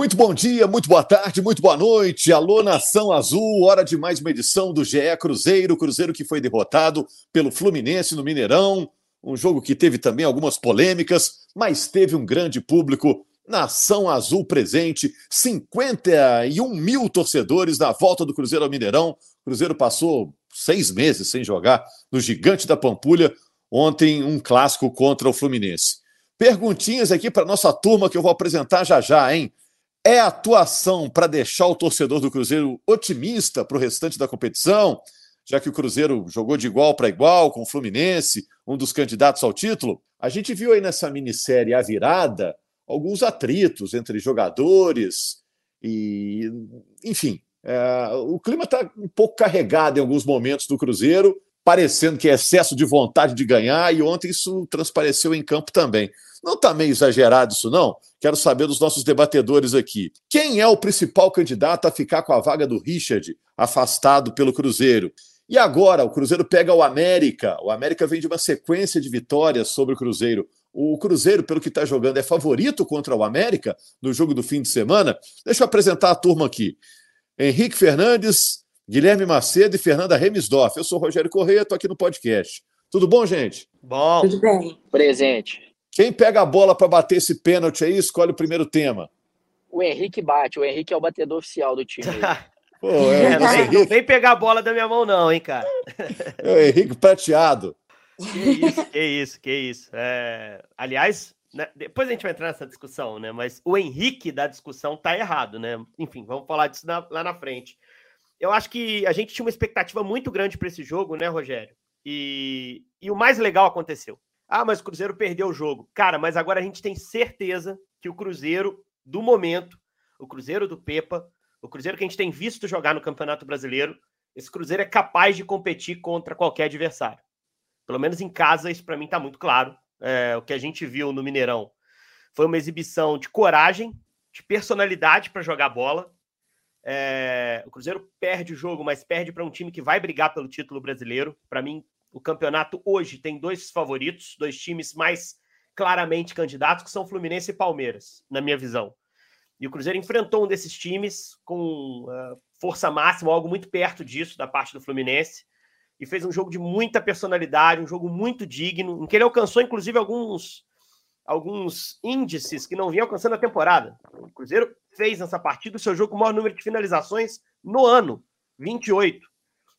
Muito bom dia, muito boa tarde, muito boa noite. Alô, Nação Azul, hora de mais uma edição do GE Cruzeiro. Cruzeiro que foi derrotado pelo Fluminense no Mineirão. Um jogo que teve também algumas polêmicas, mas teve um grande público. Nação Azul presente, 51 mil torcedores na volta do Cruzeiro ao Mineirão. O Cruzeiro passou seis meses sem jogar no Gigante da Pampulha. Ontem, um clássico contra o Fluminense. Perguntinhas aqui para nossa turma que eu vou apresentar já já, hein? É atuação para deixar o torcedor do Cruzeiro otimista para o restante da competição, já que o Cruzeiro jogou de igual para igual com o Fluminense, um dos candidatos ao título? A gente viu aí nessa minissérie A Virada alguns atritos entre jogadores e, enfim, é, o clima está um pouco carregado em alguns momentos do Cruzeiro, parecendo que é excesso de vontade de ganhar, e ontem isso transpareceu em campo também. Não está meio exagerado isso, não? Quero saber dos nossos debatedores aqui. Quem é o principal candidato a ficar com a vaga do Richard, afastado pelo Cruzeiro? E agora, o Cruzeiro pega o América. O América vem de uma sequência de vitórias sobre o Cruzeiro. O Cruzeiro, pelo que está jogando, é favorito contra o América no jogo do fim de semana. Deixa eu apresentar a turma aqui. Henrique Fernandes, Guilherme Macedo e Fernanda Remisdorf. Eu sou Rogério Correia, estou aqui no podcast. Tudo bom, gente? Bom. Tudo bem. Presente. Quem pega a bola para bater esse pênalti aí, escolhe o primeiro tema. O Henrique bate. O Henrique é o batedor oficial do time. Pô, é, É, não, não vem pegar a bola da minha mão, não, hein, cara. é o Henrique prateado. Que isso, que isso, que isso. É, aliás, né, depois a gente vai entrar nessa discussão, né? Mas o Henrique da discussão tá errado, né? Enfim, vamos falar disso na- lá na frente. Eu acho que a gente tinha uma expectativa muito grande para esse jogo, né, Rogério? E, e o mais legal aconteceu. Ah, mas o Cruzeiro perdeu o jogo. Cara, mas agora a gente tem certeza que o Cruzeiro do momento, o Cruzeiro do Pepa, o Cruzeiro que a gente tem visto jogar no Campeonato Brasileiro, esse Cruzeiro é capaz de competir contra qualquer adversário. Pelo menos em casa, isso para mim está muito claro. É, o que a gente viu no Mineirão foi uma exibição de coragem, de personalidade para jogar bola. É, o Cruzeiro perde o jogo, mas perde para um time que vai brigar pelo título brasileiro. Para mim, o campeonato hoje tem dois favoritos, dois times mais claramente candidatos, que são Fluminense e Palmeiras, na minha visão. E o Cruzeiro enfrentou um desses times com uh, força máxima, algo muito perto disso da parte do Fluminense, e fez um jogo de muita personalidade, um jogo muito digno, em que ele alcançou, inclusive, alguns, alguns índices que não vinha alcançando a temporada. O Cruzeiro fez nessa partida o seu jogo com o maior número de finalizações no ano, 28.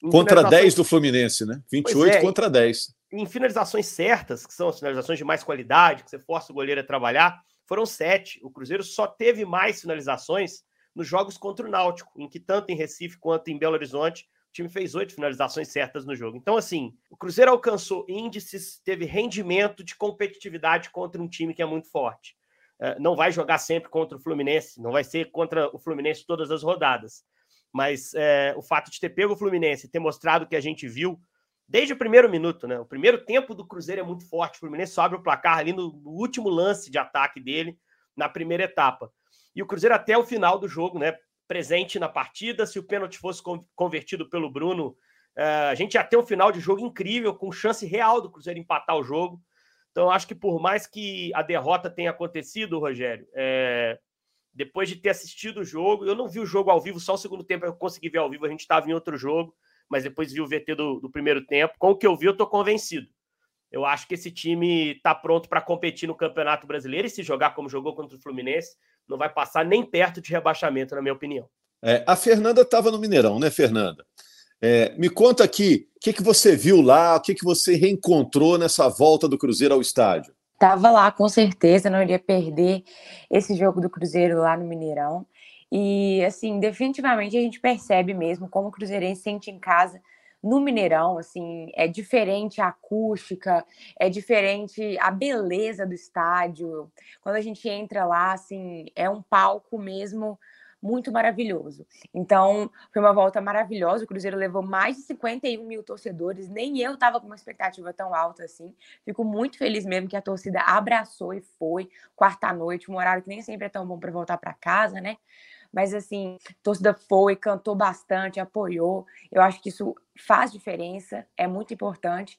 Contra finalizações- 10 do Fluminense, né? 28 Pois é. contra 10. em finalizações certas, que são as finalizações de mais qualidade, que você força o goleiro a trabalhar, foram sete. O Cruzeiro só teve mais finalizações nos jogos contra o Náutico, em que tanto em Recife quanto em Belo Horizonte, o time fez oito finalizações certas no jogo. Então, assim, o Cruzeiro alcançou índices, teve rendimento de competitividade contra um time que é muito forte. Eh, Não vai jogar sempre contra o Fluminense, não vai ser contra o Fluminense todas as rodadas. Mas eh, o fato de ter pego o Fluminense ter mostrado o que a gente viu desde o primeiro minuto, né? O primeiro tempo do Cruzeiro é muito forte. O Fluminense só abre o placar ali no, no último lance de ataque dele, na primeira etapa. E o Cruzeiro até o final do jogo, né? Presente na partida. Se o pênalti fosse con- convertido pelo Bruno, eh, a gente ia ter um final de jogo incrível, com chance real do Cruzeiro empatar o jogo. Então, acho que por mais que a derrota tenha acontecido, Rogério, eh, depois de ter assistido o jogo, eu não vi o jogo ao vivo, só o segundo tempo eu consegui ver ao vivo, a gente estava em outro jogo mas depois vi o VT do, do primeiro tempo. Com o que eu vi, eu estou convencido. Eu acho que esse time está pronto para competir no Campeonato Brasileiro e se jogar como jogou contra o Fluminense, não vai passar nem perto de rebaixamento, na minha opinião. É, a Fernanda estava no Mineirão, né, Fernanda? É, me conta aqui, o que, que você viu lá, o que, que você reencontrou nessa volta do Cruzeiro ao estádio? Tava lá, com certeza, não iria perder esse jogo do Cruzeiro lá no Mineirão. E, assim, definitivamente a gente percebe mesmo como o Cruzeirense sente em casa no Mineirão, assim, é diferente a acústica, é diferente a beleza do estádio. Quando a gente entra lá, assim, é um palco mesmo muito maravilhoso. Então, foi uma volta maravilhosa. O Cruzeiro levou mais de 51 mil torcedores. Nem eu estava com uma expectativa tão alta assim. Fico muito feliz mesmo que a torcida abraçou e foi. Quarta-noite, um horário que nem sempre é tão bom para voltar para casa, né? Mas assim, a torcida foi, cantou bastante, apoiou. Eu acho que isso faz diferença, é muito importante.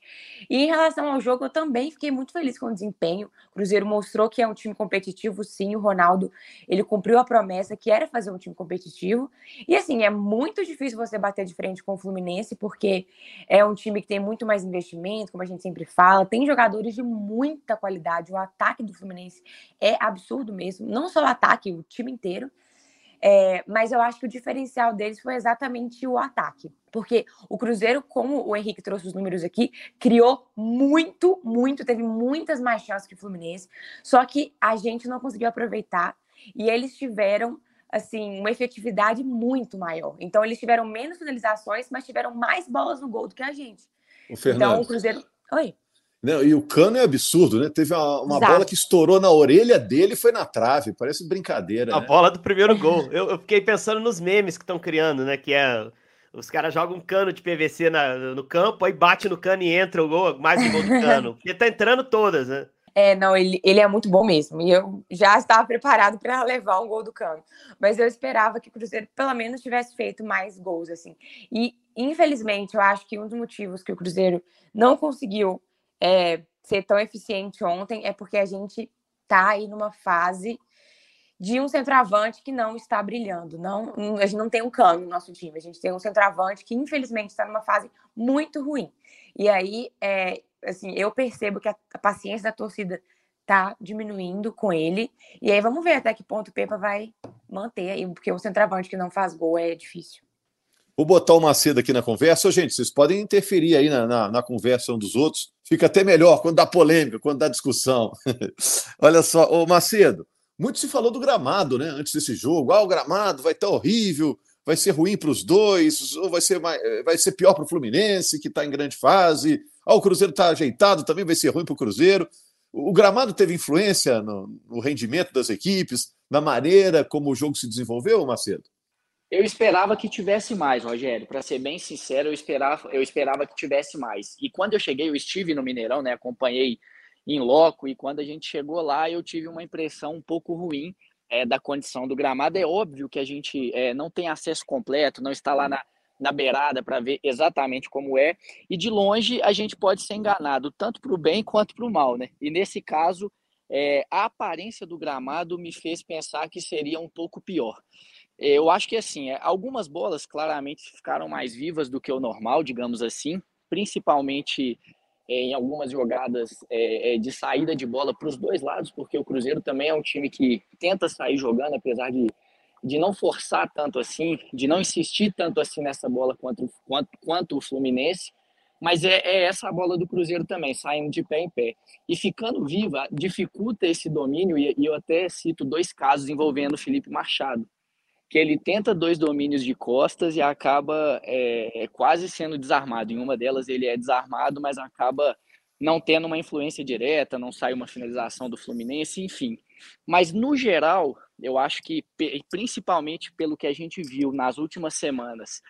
E em relação ao jogo, eu também fiquei muito feliz com o desempenho. O Cruzeiro mostrou que é um time competitivo, sim. O Ronaldo, ele cumpriu a promessa que era fazer um time competitivo. E assim, é muito difícil você bater de frente com o Fluminense, porque é um time que tem muito mais investimento, como a gente sempre fala, tem jogadores de muita qualidade. O ataque do Fluminense é absurdo mesmo, não só o ataque, o time inteiro. É, mas eu acho que o diferencial deles foi exatamente o ataque. Porque o Cruzeiro, como o Henrique trouxe os números aqui, criou muito, muito, teve muitas mais chances que o Fluminense. Só que a gente não conseguiu aproveitar. E eles tiveram, assim, uma efetividade muito maior. Então, eles tiveram menos finalizações, mas tiveram mais bolas no gol do que a gente. O Fernando. Então, o Cruzeiro. Oi. Não, e o cano é absurdo, né? Teve uma, uma bola que estourou na orelha dele e foi na trave. Parece brincadeira. A né? bola do primeiro gol. Eu, eu fiquei pensando nos memes que estão criando, né? Que é. Os caras jogam um cano de PVC na, no campo, aí bate no cano e entra o gol, mais um gol do cano. Porque tá entrando todas, né? É, não, ele, ele é muito bom mesmo. E eu já estava preparado para levar um gol do Cano. Mas eu esperava que o Cruzeiro, pelo menos, tivesse feito mais gols, assim. E, infelizmente, eu acho que um dos motivos que o Cruzeiro não conseguiu é, ser tão eficiente ontem é porque a gente tá aí numa fase de um centroavante que não está brilhando. Não, a gente não tem um cano no nosso time, a gente tem um centroavante que infelizmente está numa fase muito ruim. E aí, é, assim, eu percebo que a, a paciência da torcida tá diminuindo com ele. E aí vamos ver até que ponto o Pepa vai manter aí, porque o centroavante que não faz gol é difícil. Vou botar o Macedo aqui na conversa. Gente, vocês podem interferir aí na, na, na, conversa um dos outros. Fica até melhor quando dá polêmica, quando dá discussão. Olha só, ô Macedo, muito se falou do gramado, né? Antes desse jogo. Ah, o gramado vai estar tá horrível, vai ser ruim para os dois, ou vai ser, mais, vai ser pior para o Fluminense, que está em grande fase. Ah, o Cruzeiro está ajeitado, também vai ser ruim para o Cruzeiro. O gramado teve influência no, no rendimento das equipes, na maneira como o jogo se desenvolveu, Macedo? Eu esperava que tivesse mais, Rogério. Para ser bem sincero, eu esperava, eu esperava que tivesse mais. E quando eu cheguei, eu estive no Mineirão, né? Acompanhei em loco e quando a gente chegou lá, eu tive uma impressão um pouco ruim é, da condição do gramado. É óbvio que a gente é, não tem acesso completo, não está lá na, na beirada para ver exatamente como é. E de longe a gente pode ser enganado tanto para o bem quanto para o mal, né? E nesse caso, é, a aparência do gramado me fez pensar que seria um pouco pior. Eu acho que assim, é, algumas bolas claramente ficaram mais vivas do que o normal, digamos assim, principalmente é, em algumas jogadas é, de saída de bola para os dois lados, porque o Cruzeiro também é um time que tenta sair jogando, apesar de, de não forçar tanto assim, de não insistir tanto assim nessa bola quanto, quanto, quanto o Fluminense. Mas é, é, essa a bola do Cruzeiro também, saindo de pé em pé. E ficando viva, dificulta esse domínio, e, e eu até cito dois casos envolvendo o Felipe Machado que ele tenta dois domínios de costas e acaba é, quase sendo desarmado. Em uma delas ele é desarmado, mas acaba não tendo uma influência direta, não sai uma finalização do Fluminense, enfim. Mas no geral, eu acho que principalmente pelo que a gente viu nas últimas semanas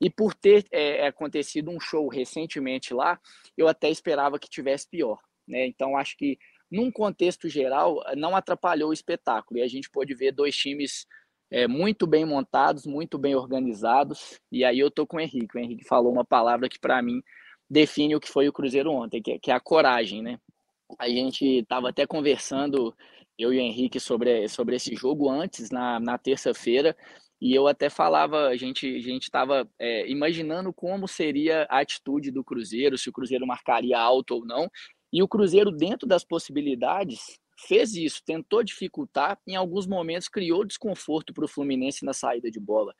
e por ter é, acontecido um show recentemente lá, eu até esperava que tivesse pior. Né? Então acho que num contexto geral não atrapalhou o espetáculo e a gente pôde ver dois times é, muito bem montados, muito bem organizados. E aí eu tô com o Henrique. O Henrique falou uma palavra que para mim define o que foi o Cruzeiro ontem, que é, que é a coragem, né? A gente estava até conversando, eu e o Henrique, sobre, sobre esse jogo antes, na, na terça-feira, e eu até falava, a gente a estava é, imaginando como seria a atitude do Cruzeiro, se o Cruzeiro marcaria alto ou não, e o Cruzeiro, dentro das possibilidades, fez isso, tentou dificultar, em alguns momentos criou desconforto para o Fluminense na saída de bola.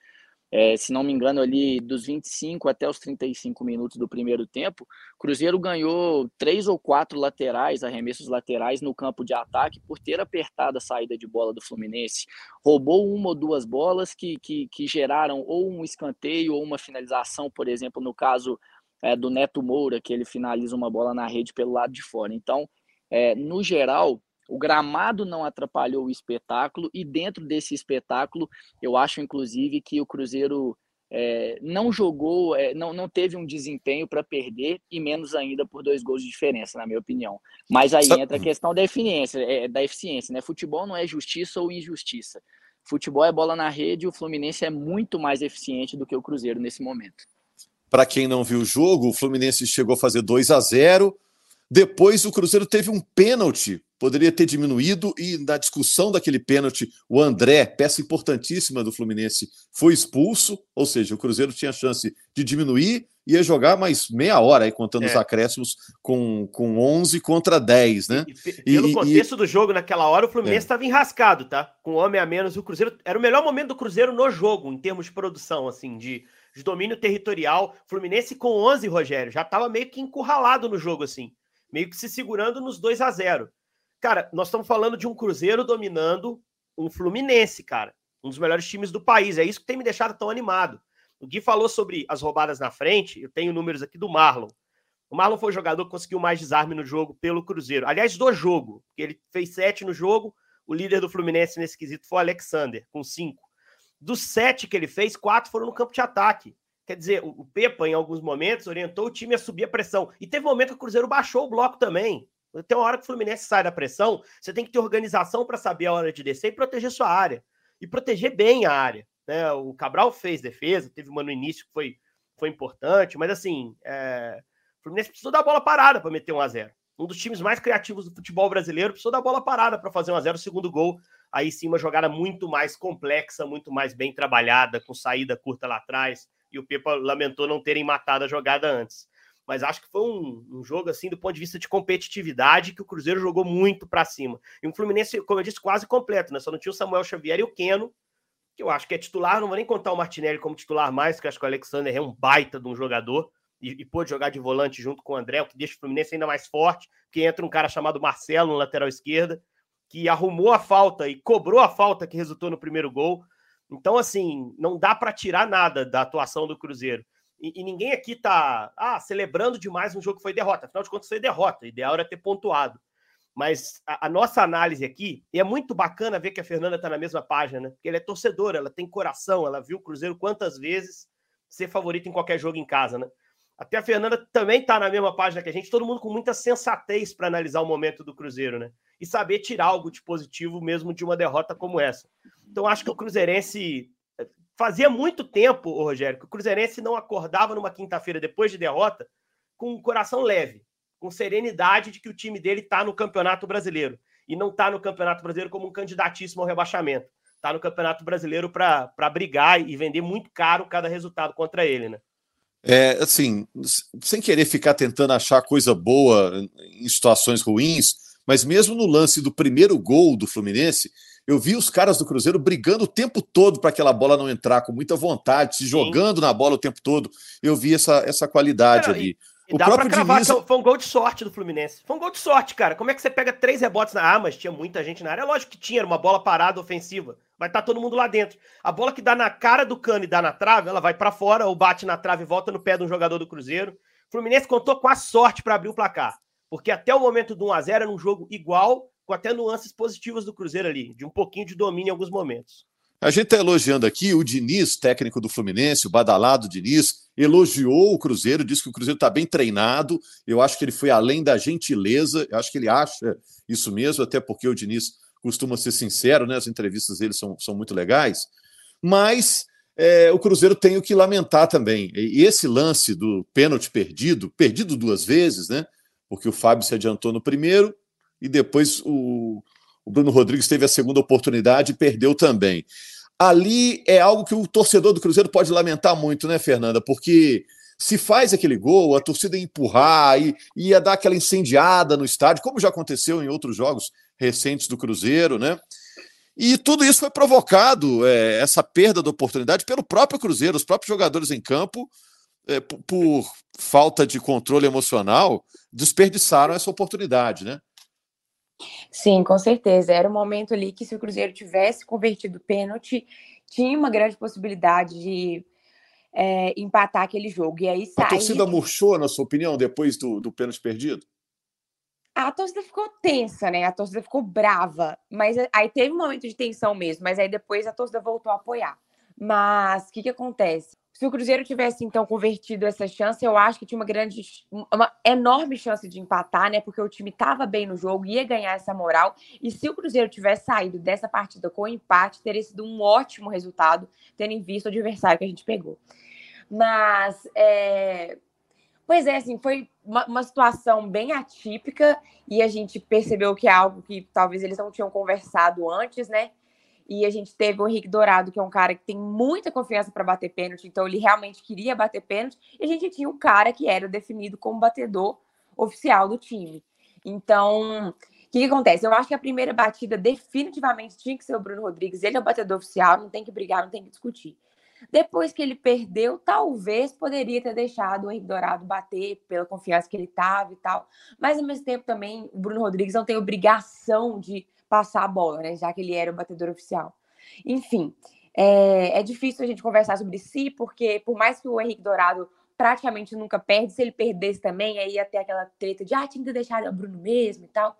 É, se não me engano, ali dos 25 até os 35 minutos do primeiro tempo, Cruzeiro ganhou três ou quatro laterais, arremessos laterais no campo de ataque por ter apertado a saída de bola do Fluminense. Roubou uma ou duas bolas que, que, que geraram ou um escanteio ou uma finalização, por exemplo, no caso é, do Neto Moura, que ele finaliza uma bola na rede pelo lado de fora. Então, é, no geral, o gramado não atrapalhou o espetáculo, e dentro desse espetáculo, eu acho, inclusive, que o Cruzeiro é, não jogou, é, não, não teve um desempenho para perder, e menos ainda por dois gols de diferença, na minha opinião. Mas aí entra a questão da eficiência, é, da eficiência, né? Futebol não é justiça ou injustiça. Futebol é bola na rede e o Fluminense é muito mais eficiente do que o Cruzeiro nesse momento. Para quem não viu o jogo, o Fluminense chegou a fazer 2 a 0 depois o Cruzeiro teve um pênalti, poderia ter diminuído, e na discussão daquele pênalti, o André, peça importantíssima do Fluminense, foi expulso, ou seja, o Cruzeiro tinha chance de diminuir e ia jogar mais meia hora aí, contando é. os acréscimos com, com 11 contra 10, né? E, pelo e, contexto e... do jogo naquela hora, o Fluminense estava é. enrascado, tá? Com homem a menos, o Cruzeiro era o melhor momento do Cruzeiro no jogo, em termos de produção, assim, de, de domínio territorial. Fluminense com 11, Rogério, já estava meio que encurralado no jogo, assim meio que se segurando nos 2 a 0 Cara, nós estamos falando de um Cruzeiro dominando um Fluminense, cara. Um dos melhores times do país. É isso que tem me deixado tão animado. O Gui falou sobre as roubadas na frente. Eu tenho números aqui do Marlon. O Marlon foi o jogador que conseguiu mais desarme no jogo pelo Cruzeiro. Aliás, do jogo. Ele fez sete no jogo. O líder do Fluminense nesse quesito foi o Alexander, com cinco. Dos sete que ele fez, quatro foram no campo de ataque. Quer dizer, o Pepa, em alguns momentos, orientou o time a subir a pressão. E teve momento que o Cruzeiro baixou o bloco também. Tem uma hora que o Fluminense sai da pressão, você tem que ter organização para saber a hora de descer e proteger sua área. E proteger bem a área. Né? O Cabral fez defesa, teve uma no início que foi, foi importante, mas assim, é... o Fluminense precisou dar bola parada para meter um a 0 Um dos times mais criativos do futebol brasileiro precisou dar bola parada para fazer um a 0 o segundo gol. Aí sim, uma jogada muito mais complexa, muito mais bem trabalhada, com saída curta lá atrás e o Pepa lamentou não terem matado a jogada antes. Mas acho que foi um, um jogo, assim, do ponto de vista de competitividade, que o Cruzeiro jogou muito para cima. E um Fluminense, como eu disse, quase completo, né? Só não tinha o Samuel Xavier e o Keno, que eu acho que é titular, não vou nem contar o Martinelli como titular mais, porque acho que o Alexander é um baita de um jogador e, e pôde jogar de volante junto com o André, o que deixa o Fluminense ainda mais forte, porque entra um cara chamado Marcelo no lateral esquerda, que arrumou a falta e cobrou a falta que resultou no primeiro gol. Então, assim, não dá para tirar nada da atuação do Cruzeiro. E, e, ninguém aqui tá ah, celebrando demais um jogo que foi derrota. Afinal de contas, foi derrota. O ideal era ter pontuado. Mas a, a nossa análise aqui, e é muito bacana ver que a Fernanda está na mesma página, né? Porque ela é torcedora, ela tem coração, ela viu o Cruzeiro quantas vezes ser favorito em qualquer jogo em casa, né? Até a Fernanda também está na mesma página que a gente, todo mundo com muita sensatez para analisar o momento do Cruzeiro, né? E saber tirar algo de positivo mesmo de uma derrota como essa. Então, acho que o Cruzeirense. Fazia muito tempo, Rogério, que o Cruzeirense não acordava numa quinta-feira depois de derrota com o coração leve, com serenidade de que o time dele está no Campeonato Brasileiro. E não está no Campeonato Brasileiro como um candidatíssimo ao rebaixamento. Está no Campeonato Brasileiro para brigar e vender muito caro cada resultado contra ele, né? É, assim, sem querer ficar tentando achar coisa boa em situações ruins, mas mesmo no lance do primeiro gol do Fluminense, eu vi os caras do Cruzeiro brigando o tempo todo para aquela bola não entrar, com muita vontade, se jogando na bola o tempo todo. Eu vi essa, essa qualidade ali. E, o dá próprio pra cravar Diniz... foi um gol de sorte do Fluminense. Foi um gol de sorte, cara. Como é que você pega três rebotes na. Ah, mas tinha muita gente na área. Lógico que tinha, era uma bola parada ofensiva. Vai estar tá todo mundo lá dentro. A bola que dá na cara do cano e dá na trave, ela vai para fora, ou bate na trave e volta no pé de um jogador do Cruzeiro. O Fluminense contou com a sorte para abrir o placar. Porque até o momento do 1x0 era um jogo igual com até nuances positivas do Cruzeiro ali, de um pouquinho de domínio em alguns momentos. A gente está elogiando aqui o Diniz, técnico do Fluminense, o badalado Diniz, elogiou o Cruzeiro, disse que o Cruzeiro está bem treinado. Eu acho que ele foi além da gentileza, eu acho que ele acha isso mesmo, até porque o Diniz costuma ser sincero, né? As entrevistas dele são, são muito legais. Mas é, o Cruzeiro tem o que lamentar também. E esse lance do pênalti perdido, perdido duas vezes, né? Porque o Fábio se adiantou no primeiro, e depois o, o Bruno Rodrigues teve a segunda oportunidade e perdeu também. Ali é algo que o torcedor do Cruzeiro pode lamentar muito, né, Fernanda? Porque se faz aquele gol, a torcida ia empurrar, e ia dar aquela incendiada no estádio, como já aconteceu em outros jogos recentes do Cruzeiro, né? E tudo isso foi provocado, é, essa perda da oportunidade, pelo próprio Cruzeiro, os próprios jogadores em campo, é, por, por falta de controle emocional, desperdiçaram essa oportunidade, né? Sim, com certeza. Era um momento ali que se o Cruzeiro tivesse convertido pênalti, tinha uma grande possibilidade de é, empatar aquele jogo. E aí sai. A torcida murchou, na sua opinião, depois do, do pênalti perdido? A torcida ficou tensa, né? A torcida ficou brava. Mas aí teve um momento de tensão mesmo, mas aí depois a torcida voltou a apoiar. Mas o que, que acontece? Se o Cruzeiro tivesse, então, convertido essa chance, eu acho que tinha uma grande, uma enorme chance de empatar, né? Porque o time estava bem no jogo, ia ganhar essa moral. E se o Cruzeiro tivesse saído dessa partida com empate, teria sido um ótimo resultado, tendo em vista o adversário que a gente pegou. Mas, é... pois é, assim, foi uma, uma situação bem atípica e a gente percebeu que é algo que talvez eles não tinham conversado antes, né? E a gente teve o Henrique Dourado, que é um cara que tem muita confiança para bater pênalti, então ele realmente queria bater pênalti. E a gente tinha um cara que era definido como batedor oficial do time. Então, o que, que, acontece? Eu acho que a primeira batida definitivamente tinha que ser o Bruno Rodrigues. Ele é o batedor oficial, não tem que brigar, não tem que discutir. Depois que ele perdeu, talvez poderia ter deixado o Henrique Dourado bater pela confiança que ele tava e tal. Mas ao mesmo tempo também o Bruno Rodrigues não tem obrigação de passar a bola, né? Já que ele era o batedor oficial. Enfim, é, é difícil a gente conversar sobre si, porque por mais que o Henrique Dourado praticamente nunca perde, se ele perdesse também, aí ia ter aquela treta de ah, tinha que deixar o Bruno mesmo e tal.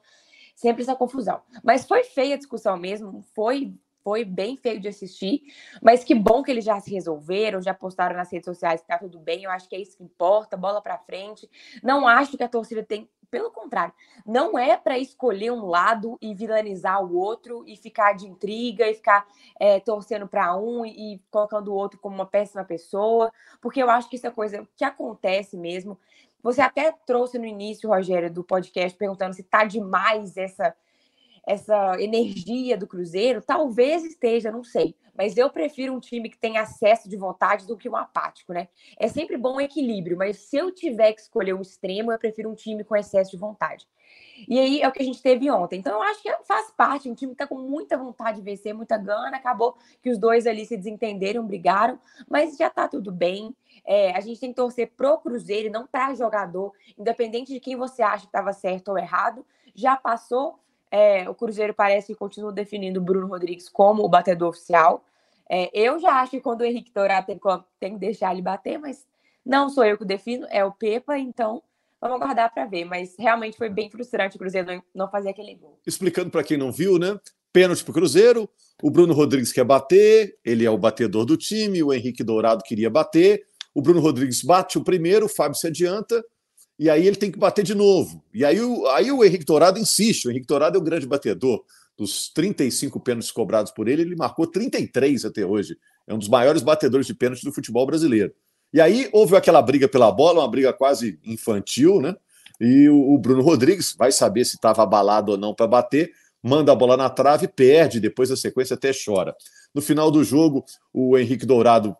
Sempre essa confusão. Mas foi feia a discussão mesmo, foi foi bem feio de assistir, mas que bom que eles já se resolveram, já postaram nas redes sociais que tá tudo bem, eu acho que é isso que importa, bola para frente. Não acho que a torcida tem pelo contrário, não é para escolher um lado e vilanizar o outro e ficar de intriga e ficar é, torcendo para um e, e colocando o outro como uma péssima pessoa, porque eu acho que isso é coisa que acontece mesmo. Você até trouxe no início, Rogério, do podcast, perguntando se tá demais essa essa energia do Cruzeiro, talvez esteja, não sei. Mas eu prefiro um time que tem acesso de vontade do que um apático, né? É sempre bom o equilíbrio, mas se eu tiver que escolher um extremo, eu prefiro um time com excesso de vontade. E aí é o que a gente teve ontem. Então eu acho que faz parte, um time que tá com muita vontade de vencer, muita gana, acabou que os dois ali se desentenderam, brigaram, mas já tá tudo bem. É, a gente tem que torcer pro Cruzeiro não para jogador, independente de quem você acha que estava certo ou errado. Já passou, é, o Cruzeiro parece que continua definindo o Bruno Rodrigues como o batedor oficial. É, eu já acho que quando o Henrique Dourado tem, tem que deixar ele bater, mas não sou eu que defino, é o Pepa, então vamos aguardar para ver. Mas realmente foi bem frustrante o Cruzeiro não, fazer aquele gol. Explicando para quem não viu, né? Pênalti para o Cruzeiro, o Bruno Rodrigues quer bater, ele é o batedor do time, o Henrique Dourado queria bater, o Bruno Rodrigues bate o primeiro, o Fábio se adianta, e aí ele tem que bater de novo. E aí o, aí o Henrique Dourado insiste, o Henrique Dourado é o grande batedor. Dos 35 pênaltis cobrados por ele, ele marcou 33 até hoje. É um dos maiores batedores de pênalti do futebol brasileiro. E aí houve aquela briga pela bola, uma briga quase infantil, né? E o, o Bruno Rodrigues vai saber se estava abalado ou não para bater, manda a bola na trave, perde, depois da sequência até chora. No final do jogo, o Henrique Dourado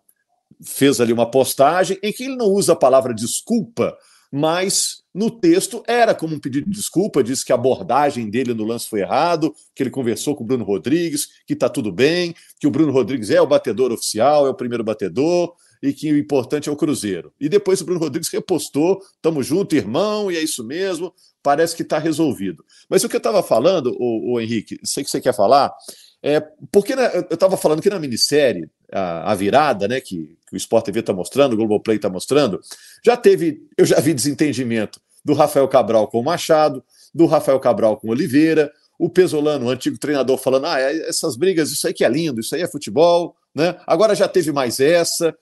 fez ali uma postagem em que ele não usa a palavra desculpa, mas no texto era como um pedido de desculpa, disse que a abordagem dele no lance foi errado, que ele conversou com o Bruno Rodrigues, que está tudo bem, que o Bruno Rodrigues é o batedor oficial, é o primeiro batedor, e que o importante é o Cruzeiro. E depois o Bruno Rodrigues repostou, tamo junto, irmão, e é isso mesmo, parece que está resolvido. Mas o que eu estava falando, o, Henrique, sei que você quer falar, é porque né, eu estava falando que na minissérie, a, a virada, né, que, que o Sport TV está mostrando, o Globoplay está mostrando, já teve, eu já vi desentendimento do Rafael Cabral com o Machado, do Rafael Cabral com o Oliveira, o Pesolano, o antigo treinador, falando: ah, é, essas brigas, isso aí que é lindo, isso aí é futebol, né? Agora já teve mais essa.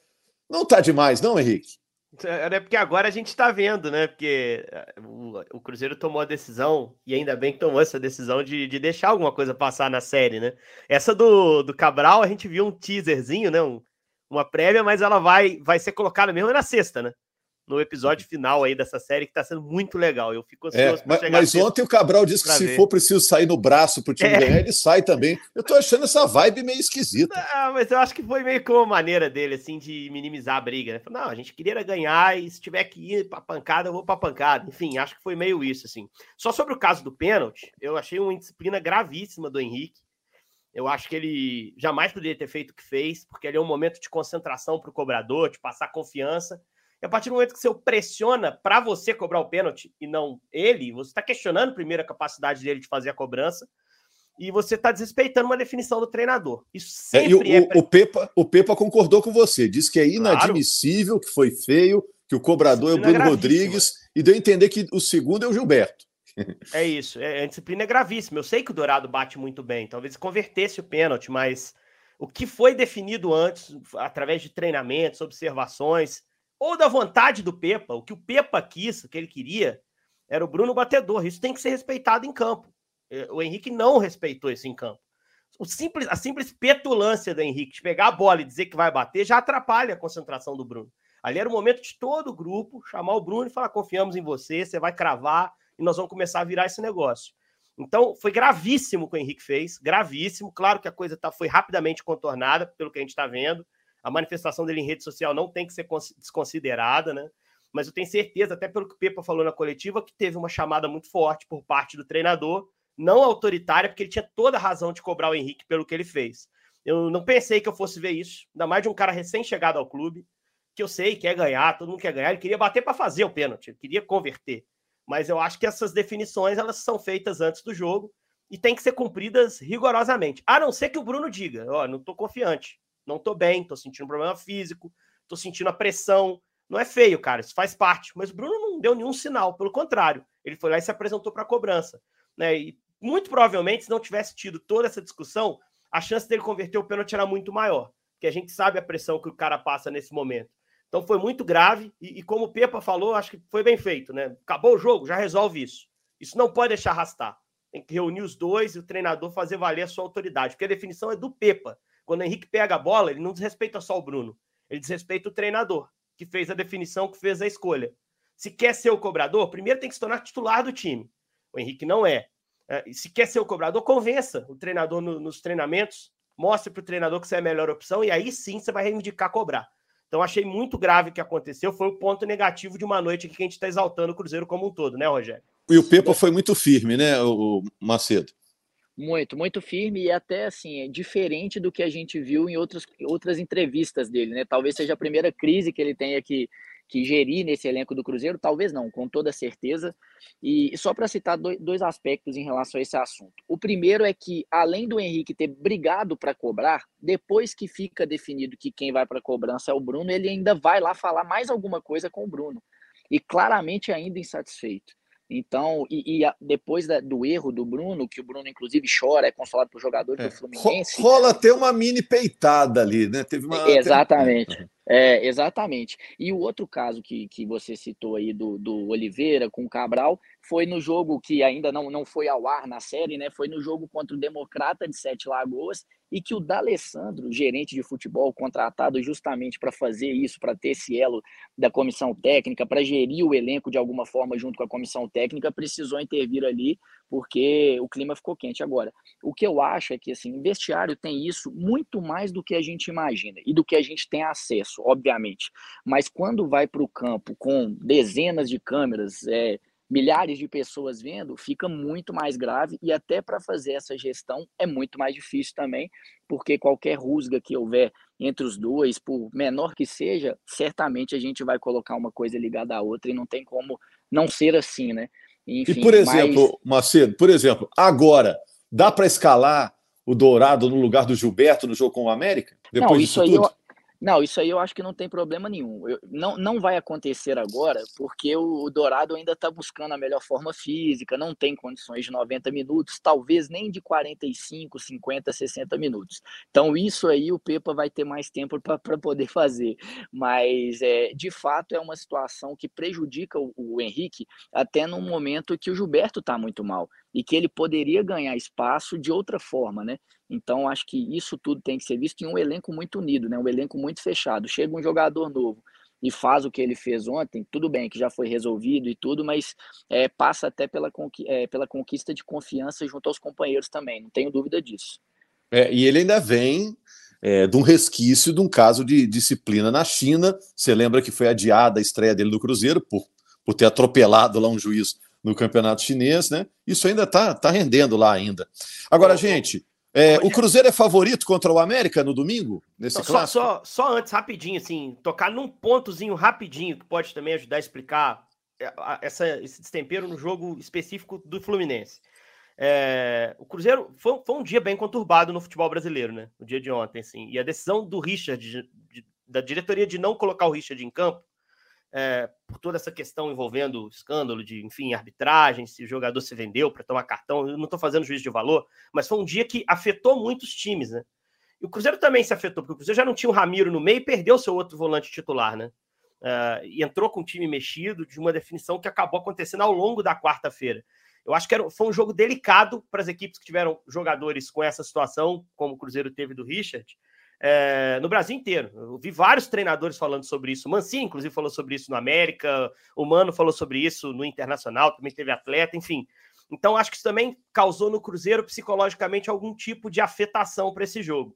Não tá demais, não, Henrique? É, é porque agora a gente está vendo, né? Porque é, o, Cruzeiro tomou a decisão, e ainda bem que tomou essa decisão de, de deixar alguma coisa passar na série, né? Essa do, do Cabral, a gente viu um teaserzinho, né? Um, uma prévia, mas ela vai, vai ser colocada mesmo na sexta, né? No episódio final aí dessa série, que está sendo muito legal. Eu fico é, ansioso é, mas, mas ontem o Cabral disse que se ver. for preciso sair no braço para o time é. ganhar, ele sai também. Eu tô achando essa vibe meio esquisita. Ah, mas eu acho que foi meio como a maneira dele, assim, de minimizar a briga. Né? Não, a gente queria ganhar e se tiver que ir para pancada, eu vou para pancada. Enfim, acho que foi meio isso, assim. Só sobre o caso do pênalti, eu achei uma indisciplina gravíssima do Henrique. Eu acho que ele jamais poderia ter feito o que fez, porque ele é um momento de concentração para o cobrador, de passar confiança. E a partir do momento que você o pressiona para você cobrar o pênalti e não ele, você está questionando primeiro a capacidade dele de fazer a cobrança. e você está desrespeitando uma definição do treinador. Isso sempre é, o, é... o, Pepa, o Pepa concordou com você, disse que é inadmissível, claro. que foi feio, que o cobrador é o Bruno Rodrigues, e deu a entender que o segundo é o Gilberto. É isso, é, a disciplina é gravíssima. Eu sei que o Dourado bate muito bem, talvez convertesse o pênalti, mas o que foi definido antes, através de treinamentos, observações, ou da vontade do Pepa, o que o Pepa quis, o que ele queria, era o Bruno batedor. Isso tem que ser respeitado em campo. É, o Henrique não respeitou isso em campo. O simples, a simples petulância do Henrique de pegar a bola e dizer que vai bater já atrapalha a concentração do Bruno. Ali era o momento de todo o grupo chamar o Bruno e falar: confiamos em você, você vai cravar e nós vamos começar a virar esse negócio. Então, foi gravíssimo o que o Henrique fez, gravíssimo. Claro que a coisa tá, foi rapidamente contornada, pelo que a gente está vendo. A manifestação dele em rede social não tem que ser desconsiderada, né? Mas eu tenho certeza, até pelo que o Pepa falou na coletiva, que teve uma chamada muito forte por parte do treinador não autoritária, porque ele tinha toda a razão de cobrar o Henrique pelo que ele fez. Eu não pensei que eu fosse ver isso, ainda mais de um cara recém-chegado ao clube, que eu sei quer ganhar, todo mundo quer ganhar, ele queria bater para fazer o pênalti, ele queria converter. Mas eu acho que essas definições elas são feitas antes do jogo e tem que ser cumpridas rigorosamente. A não ser que o Bruno diga, ó, oh, não estou confiante, não estou bem, estou sentindo um problema físico, estou sentindo a pressão. Não é feio, cara, isso faz parte. Mas o Bruno não deu nenhum sinal, pelo contrário, ele foi lá e se apresentou para a cobrança. Né? E muito provavelmente, se não tivesse tido toda essa discussão, a chance dele converter o pênalti era muito maior, porque a gente sabe a pressão que o cara passa nesse momento. Então foi muito grave, e, e como o Pepa falou, acho que foi bem feito, né? Acabou o jogo, já resolve isso. Isso não pode deixar arrastar. Tem que reunir os dois e o treinador fazer valer a sua autoridade, porque a definição é do Pepa. Quando o Henrique pega a bola, ele não desrespeita só o Bruno, ele desrespeita o treinador, que fez a definição, que fez a escolha. Se quer ser o cobrador, primeiro tem que se tornar titular do time. O Henrique não é. É, se quer ser o cobrador, convença o treinador no, nos treinamentos, mostre para o treinador que você é a melhor opção e aí sim você vai reivindicar cobrar. Então achei muito grave o que aconteceu, foi o ponto negativo de uma noite que a gente está exaltando o Cruzeiro como um todo, né, Rogério? E o Pepa foi muito firme, né, o Macedo? Muito, muito firme e até assim, é diferente do que a gente viu em outras, outras entrevistas dele, né? Talvez seja a primeira crise que ele tenha que, que gerir nesse elenco do Cruzeiro, talvez não, com toda certeza. E só para citar dois aspectos em relação a esse assunto. O primeiro é que, além do Henrique ter brigado para cobrar, depois que fica definido que quem vai para cobrança é o Bruno, ele ainda vai lá falar mais alguma coisa com o Bruno. E claramente ainda insatisfeito. Então, e, e a, depois da, do erro do Bruno, que o Bruno inclusive chora, é consolado por jogador é. do Fluminense. Rola até uma mini peitada ali, né? Teve uma. Exatamente. É, exatamente. E o outro caso que, que você citou aí do, do Oliveira com o Cabral foi no jogo que ainda não, não foi ao ar na série, né? Foi no jogo contra o Democrata de Sete Lagoas e que o D'Alessandro, gerente de futebol contratado justamente para fazer isso, para ter esse elo da comissão técnica, para gerir o elenco de alguma forma junto com a comissão técnica, precisou intervir ali porque o clima ficou quente agora. O que eu acho é que assim, vestiário tem isso muito mais do que a gente imagina e do que a gente tem acesso, obviamente. Mas quando vai para o campo com dezenas de câmeras, é, milhares de pessoas vendo, fica muito mais grave e até para fazer essa gestão é muito mais difícil também, porque qualquer rusga que houver entre os dois, por menor que seja, certamente a gente vai colocar uma coisa ligada à outra e não tem como não ser assim, né? Enfim, e por exemplo, mas... Macedo, por exemplo, agora dá para escalar o Dourado no lugar do Gilberto no jogo com o América? Depois não, isso aí tudo? eu, não, isso aí eu acho que não tem problema nenhum. Eu, não, não vai acontecer agora, porque o, o Dourado ainda está buscando a melhor forma física, não tem condições de 90 minutos, talvez nem de 45, 50, 60 minutos. Então, isso aí o Pepa vai ter mais tempo para poder fazer. Mas, é, de fato, é uma situação que prejudica o, o Henrique até no momento que o Gilberto está muito mal e que ele poderia ganhar espaço de outra forma, né? Então, acho que isso tudo tem que ser visto em um elenco muito unido, né? Um elenco muito fechado. Chega um jogador novo e faz o que ele fez ontem, tudo bem que já foi resolvido e tudo, mas é, passa até pela, é, pela conquista de confiança junto aos companheiros também, não tenho dúvida disso. É, e ele ainda vem é, de um resquício de um caso de disciplina na China. Você lembra que foi adiada a estreia dele do Cruzeiro por, por ter atropelado lá um juiz no campeonato chinês, né? Isso ainda está tá rendendo lá ainda. Agora, gente, é, o Cruzeiro é favorito contra o América no domingo, nesse só, Só, só, antes, rapidinho, assim, tocar num pontozinho rapidinho que pode também ajudar a explicar é, essa, esse destempero no jogo específico do Fluminense. É, o Cruzeiro foi, foi, um dia bem conturbado no futebol brasileiro, né? O dia de ontem, assim. E a decisão do Richard, de, de, da diretoria de não colocar o Richard em campo, é, por toda essa questão envolvendo escândalo de, enfim, arbitragem, se o jogador se vendeu para tomar cartão, eu não estou fazendo juízo de valor, mas foi um dia que afetou muitos times, né? E o Cruzeiro também se afetou, porque o Cruzeiro já não tinha o Ramiro no meio e perdeu seu outro volante titular, né? Uh, e entrou com o time mexido de uma definição que acabou acontecendo ao longo da quarta-feira. Eu acho que era, foi um jogo delicado para as equipes que tiveram jogadores com essa situação, como o Cruzeiro teve do Richard, é, no Brasil inteiro. Eu vi vários treinadores falando sobre isso. O Mancini, inclusive, falou sobre isso no América, o Mano falou sobre isso no Internacional, também teve atleta, enfim. Então, acho que isso também causou no Cruzeiro psicologicamente algum tipo de afetação para esse jogo.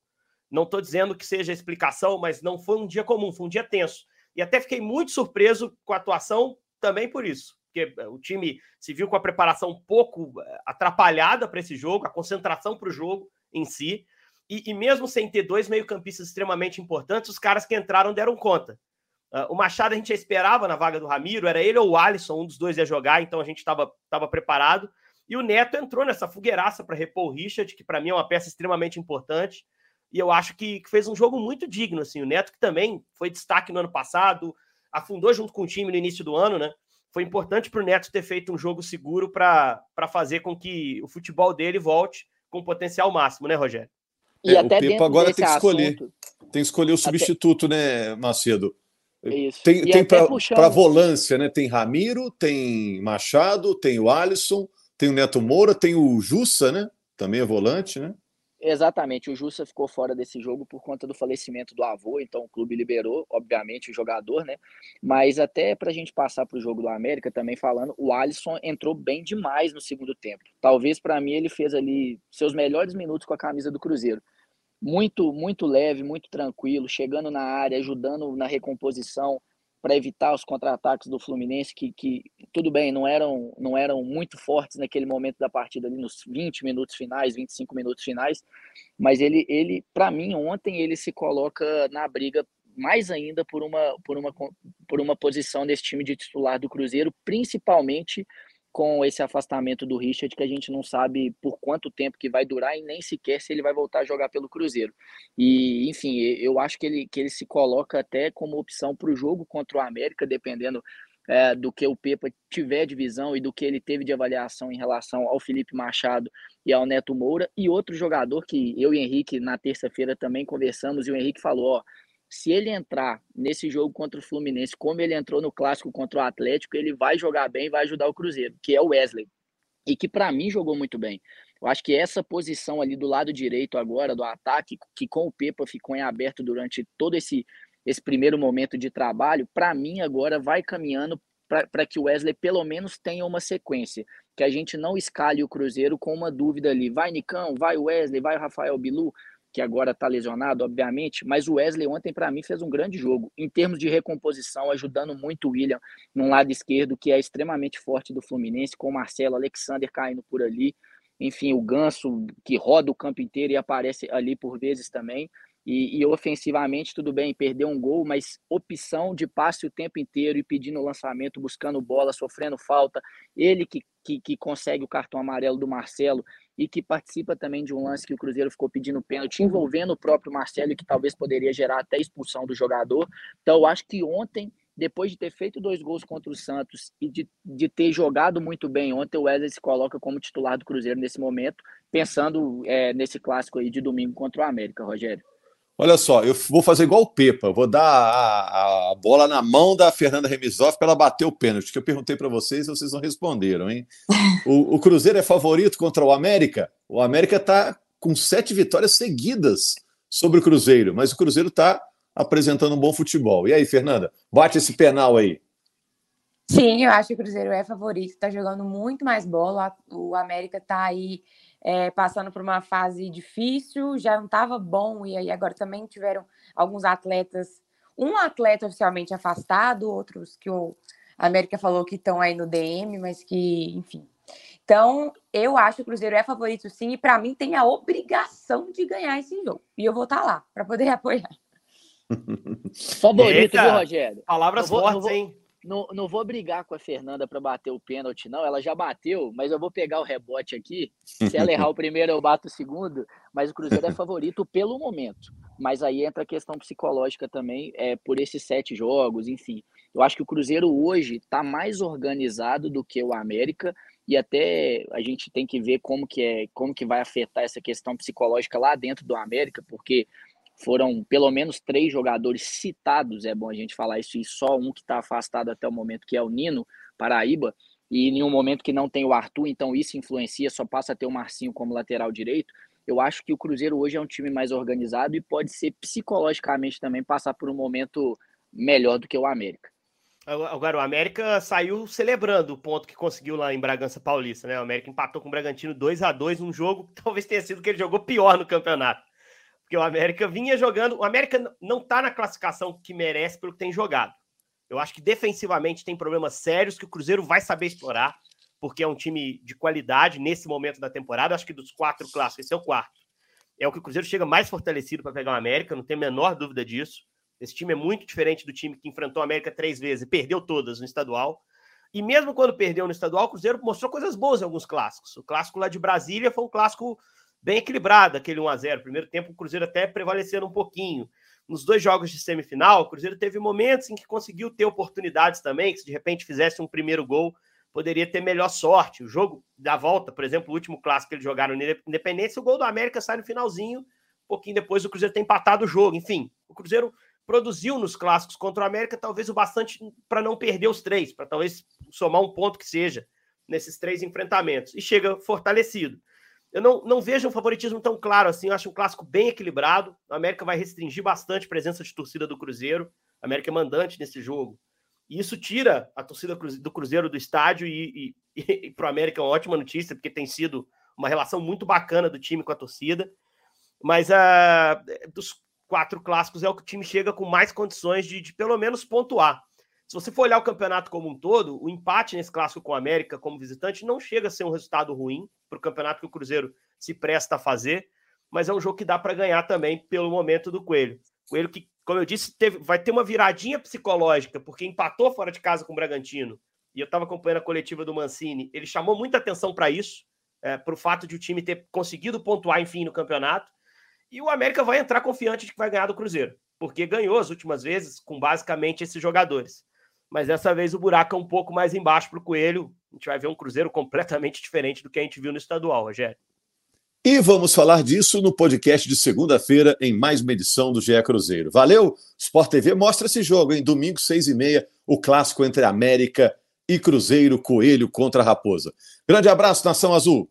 Não estou dizendo que seja explicação, mas não foi um dia comum, foi um dia tenso. E até fiquei muito surpreso com a atuação também por isso porque eh, o time se viu com a preparação um pouco eh, atrapalhada para esse jogo, a concentração para o jogo em si. E, e, mesmo sem ter dois meio-campistas extremamente importantes, os caras que entraram deram conta. Uh, o Machado a gente já esperava na vaga do Ramiro, era ele ou o Alisson, um dos dois ia jogar, então a gente estava preparado. E o Neto entrou nessa fogueiraça para repor o Richard, que para mim é uma peça extremamente importante. E eu acho que, que, fez um jogo muito digno. Assim. O Neto, que também foi destaque no ano passado, afundou junto com o time no início do ano, né? foi importante para o Neto ter feito um jogo seguro para fazer com que o futebol dele volte com potencial máximo, né, Rogério? E é, até o Pepa agora tem que escolher. Assunto, tem que escolher o substituto, até... né, Macedo? Isso. Tem, tem para puxando... volância, né? Tem Ramiro, tem Machado, tem o Alisson, tem o Neto Moura, tem o Jussa, né? Também é volante, né? Exatamente, o Jussa ficou fora desse jogo por conta do falecimento do avô, então o clube liberou, obviamente, o jogador, né? Mas até para a gente passar para o jogo do América também falando, o Alisson entrou bem demais no segundo tempo. Talvez para mim ele fez ali seus melhores minutos com a camisa do Cruzeiro. Muito, muito leve, muito tranquilo, chegando na área, ajudando na recomposição, para evitar os contra-ataques do Fluminense, que, que tudo bem, não eram, não eram muito fortes naquele momento da partida, ali nos 20 minutos finais, 25 minutos finais, mas ele, ele para mim, ontem, ele se coloca na briga mais ainda por uma, por uma, por uma posição nesse time de titular do Cruzeiro, principalmente com esse afastamento do Richard, que a gente não sabe por quanto tempo que vai durar e nem sequer se ele vai voltar a jogar pelo Cruzeiro. E, enfim, eu acho que ele, que ele se coloca até como opção para o jogo contra o América, dependendo é, do que o Pepa tiver de visão e do que ele teve de avaliação em relação ao Felipe Machado e ao Neto Moura. E outro jogador que eu e Henrique, na terça-feira, também conversamos, e o Henrique falou: ó se ele entrar nesse jogo contra o Fluminense, como ele entrou no clássico contra o Atlético, ele vai jogar bem, vai ajudar o Cruzeiro, que é o Wesley. E que para mim jogou muito bem. Eu acho que essa posição ali do lado direito agora do ataque, que com o Pepa ficou em aberto durante todo esse esse primeiro momento de trabalho, para mim agora vai caminhando para que o Wesley pelo menos tenha uma sequência, que a gente não escale o Cruzeiro com uma dúvida ali, vai Nicão, vai Wesley, vai Rafael Bilu, que agora está lesionado, obviamente, mas o Wesley ontem, para mim, fez um grande jogo, em termos de recomposição, ajudando muito o William no lado esquerdo, que é extremamente forte do Fluminense, com o Marcelo Alexander caindo por ali, enfim, o Ganso, que roda o campo inteiro e aparece ali por vezes também. E, e, ofensivamente, tudo bem, perdeu um gol, mas opção de passe o tempo inteiro e pedindo lançamento, buscando bola, sofrendo falta. Ele que, que, que, consegue o cartão amarelo do Marcelo e que participa também de um lance que o Cruzeiro ficou pedindo pênalti, envolvendo o próprio Marcelo, que talvez poderia gerar até expulsão do jogador. Então, eu acho que ontem, depois de ter feito dois gols contra o Santos e de, de ter jogado muito bem ontem, o Wesley se coloca como titular do Cruzeiro nesse momento, pensando é, nesse clássico aí de domingo contra o América, Rogério. Olha só, eu vou fazer igual o Pepa, vou dar a, a bola na mão da Fernanda Remisoff para ela bater o pênalti, que eu perguntei para vocês e vocês não responderam, hein? O, o, Cruzeiro é favorito contra o América? O América está com sete vitórias seguidas sobre o Cruzeiro, mas o Cruzeiro está apresentando um bom futebol. E aí, Fernanda, bate esse penal aí. Sim, eu acho que o Cruzeiro é favorito, está jogando muito mais bola, o América está aí é, passando por uma fase difícil, já não estava bom, e aí agora também tiveram alguns atletas, um atleta oficialmente afastado, outros que o América falou que estão aí no DM, mas que, enfim. Então, eu acho que o Cruzeiro é favorito sim, e para mim tem a obrigação de ganhar esse jogo. E eu vou estar tá lá para poder apoiar. Favorito, viu, Rogério? Palavras vou, fortes, vou... hein? Não, não vou brigar com a Fernanda para bater o pênalti, não. Ela já bateu, mas eu vou pegar o rebote aqui. Se ela errar o primeiro, eu bato o segundo. Mas o Cruzeiro é favorito pelo momento. Mas aí entra a questão psicológica também, é, por esses sete jogos, enfim. Eu acho que o Cruzeiro hoje está mais organizado do que o América e até a gente tem que ver como que é, como que vai afetar essa questão psicológica lá dentro do América, porque foram pelo menos três jogadores citados, é bom a gente falar isso, e só um que está afastado até o momento, que é o Nino Paraíba, e em um momento que não tem o Arthur, então isso influencia, só passa a ter o Marcinho como lateral direito. Eu acho que o Cruzeiro hoje é um time mais organizado e pode ser psicologicamente também passar por um momento melhor do que o América. Agora, o América saiu celebrando o ponto que conseguiu lá em Bragança Paulista, né? O América empatou com o Bragantino 2 a 2 num jogo que talvez tenha sido que ele jogou pior no campeonato. Porque o América vinha jogando. O América não está na classificação que merece pelo que tem jogado. Eu acho que defensivamente tem problemas sérios que o Cruzeiro vai saber explorar, porque é um time de qualidade nesse momento da temporada. Acho que dos quatro clássicos, esse é o quarto. É o que o Cruzeiro chega mais fortalecido para pegar o América, não tem a menor dúvida disso. Esse time é muito diferente do time que enfrentou a América três vezes e perdeu todas no estadual. E mesmo quando perdeu no estadual, o Cruzeiro mostrou coisas boas em alguns clássicos. O clássico lá de Brasília foi um clássico bem equilibrado, aquele 1 a 0 Primeiro tempo, o Cruzeiro até prevalecendo um pouquinho. Nos dois jogos de semifinal, o Cruzeiro teve momentos em que conseguiu ter oportunidades também, que se de repente fizesse um primeiro gol, poderia ter melhor sorte. O jogo da volta, por exemplo, o último clássico que eles jogaram no Independência, o gol do América sai no finalzinho, um pouquinho depois o Cruzeiro tem empatado o jogo. Enfim, o Cruzeiro produziu nos clássicos contra o América talvez o bastante para não perder os três, para talvez somar um ponto que seja nesses três enfrentamentos. E chega fortalecido. Eu não, não vejo um favoritismo tão claro assim. Eu acho um clássico bem equilibrado. O América vai restringir bastante a presença de torcida do Cruzeiro. A América é mandante nesse jogo. E isso tira a torcida do Cruzeiro do estádio. E, e, e para o América é uma ótima notícia, porque tem sido uma relação muito bacana do time com a torcida. Mas uh, dos quatro clássicos é o que o time chega com mais condições de, de pelo menos pontuar. Se você for olhar o campeonato como um todo, o empate nesse clássico com o América como visitante não chega a ser um resultado ruim para o campeonato que o Cruzeiro se presta a fazer, mas é um jogo que dá para ganhar também pelo momento do Coelho. Coelho que, como eu disse, teve, vai ter uma viradinha psicológica, porque empatou fora de casa com o Bragantino, e eu estava acompanhando a coletiva do Mancini, ele chamou muita atenção para isso, é, para o fato de o time ter conseguido pontuar, enfim, no campeonato, e o América vai entrar confiante de que vai ganhar do Cruzeiro, porque ganhou as últimas vezes com basicamente esses jogadores. Mas dessa vez o buraco é um pouco mais embaixo para o Coelho. A gente vai ver um Cruzeiro completamente diferente do que a gente viu no estadual, Rogério. E vamos falar disso no podcast de segunda-feira, em mais uma edição do GE Cruzeiro. Valeu? Sport TV mostra esse jogo, em domingo, seis e meia, o clássico entre América e Cruzeiro, Coelho contra Raposa. Grande abraço, Nação Azul.